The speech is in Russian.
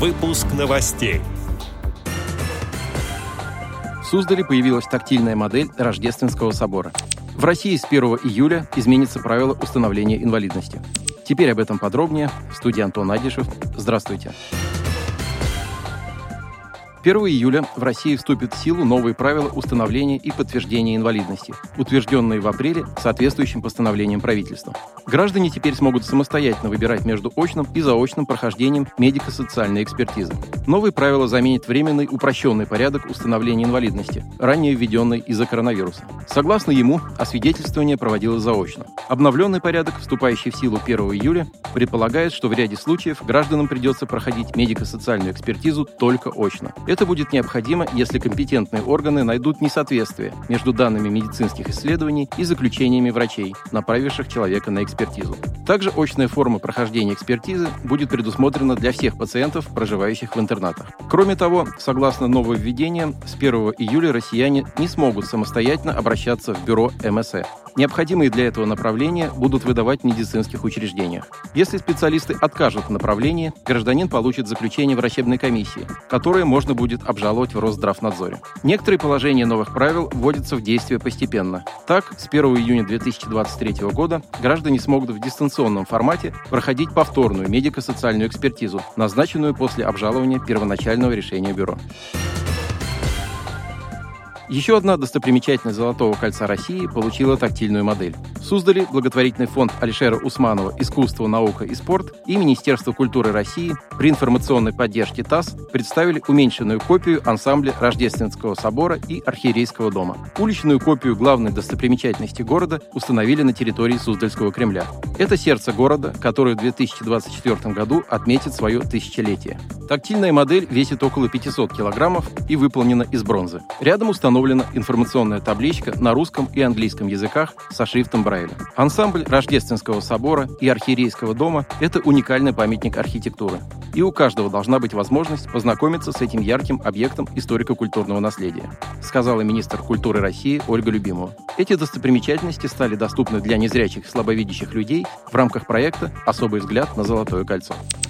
Выпуск новостей. В Суздале появилась тактильная модель Рождественского собора. В России с 1 июля изменится правило установления инвалидности. Теперь об этом подробнее. В студии Антон Адишев. Здравствуйте. 1 июля в России вступят в силу новые правила установления и подтверждения инвалидности, утвержденные в апреле соответствующим постановлением правительства. Граждане теперь смогут самостоятельно выбирать между очным и заочным прохождением медико-социальной экспертизы. Новые правила заменят временный упрощенный порядок установления инвалидности, ранее введенный из-за коронавируса. Согласно ему, освидетельствование проводилось заочно. Обновленный порядок, вступающий в силу 1 июля, предполагает, что в ряде случаев гражданам придется проходить медико-социальную экспертизу только очно. Это будет необходимо, если компетентные органы найдут несоответствие между данными медицинских исследований и заключениями врачей, направивших человека на экспертизу. Также очная форма прохождения экспертизы будет предусмотрена для всех пациентов, проживающих в интернатах. Кроме того, согласно нововведениям, с 1 июля россияне не смогут самостоятельно обращаться в бюро МСЭ. Необходимые для этого направления будут выдавать в медицинских учреждениях. Если специалисты откажут в направлении, гражданин получит заключение врачебной комиссии, которое можно будет обжаловать в Росздравнадзоре. Некоторые положения новых правил вводятся в действие постепенно. Так, с 1 июня 2023 года граждане смогут в дистанционном формате проходить повторную медико-социальную экспертизу, назначенную после обжалования первоначального решения бюро. Еще одна достопримечательность Золотого кольца России получила тактильную модель. В Суздале благотворительный фонд Алишера Усманова «Искусство, наука и спорт» и Министерство культуры России при информационной поддержке ТАСС представили уменьшенную копию ансамбля Рождественского собора и Архиерейского дома. Уличную копию главной достопримечательности города установили на территории Суздальского Кремля. Это сердце города, которое в 2024 году отметит свое тысячелетие. Тактильная модель весит около 500 килограммов и выполнена из бронзы. Рядом установлена информационная табличка на русском и английском языках со шрифтом Брайля. Ансамбль Рождественского собора и Архиерейского дома – это уникальный памятник архитектуры. И у каждого должна быть возможность познакомиться с этим ярким объектом историко-культурного наследия, сказала министр культуры России Ольга Любимова. Эти достопримечательности стали доступны для незрячих и слабовидящих людей в рамках проекта «Особый взгляд на Золотое кольцо».